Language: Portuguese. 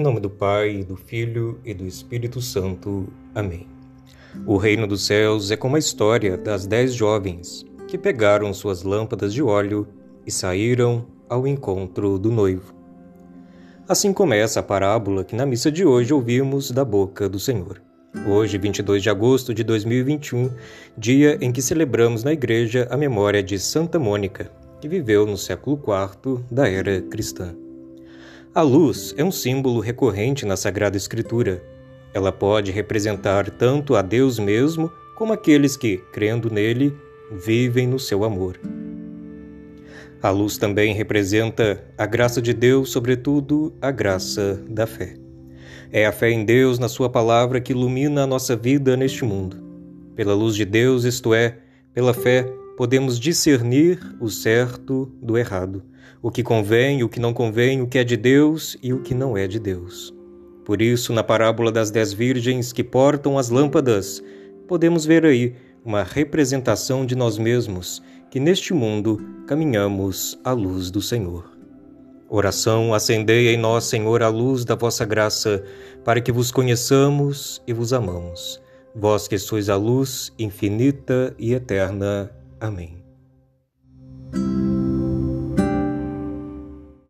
Em nome do Pai, do Filho e do Espírito Santo. Amém. O reino dos céus é como a história das dez jovens que pegaram suas lâmpadas de óleo e saíram ao encontro do noivo. Assim começa a parábola que na missa de hoje ouvimos da boca do Senhor. Hoje, 22 de agosto de 2021, dia em que celebramos na igreja a memória de Santa Mônica, que viveu no século IV da era cristã. A luz é um símbolo recorrente na Sagrada Escritura. Ela pode representar tanto a Deus mesmo como aqueles que, crendo nele, vivem no seu amor. A luz também representa a graça de Deus, sobretudo a graça da fé. É a fé em Deus, na Sua palavra, que ilumina a nossa vida neste mundo. Pela luz de Deus, isto é, pela fé, podemos discernir o certo do errado, o que convém, o que não convém, o que é de Deus e o que não é de Deus. Por isso, na parábola das dez virgens que portam as lâmpadas, podemos ver aí uma representação de nós mesmos, que neste mundo caminhamos à luz do Senhor. Oração, acendei em nós, Senhor, a luz da vossa graça, para que vos conheçamos e vos amamos. Vós que sois a luz infinita e eterna. Amém.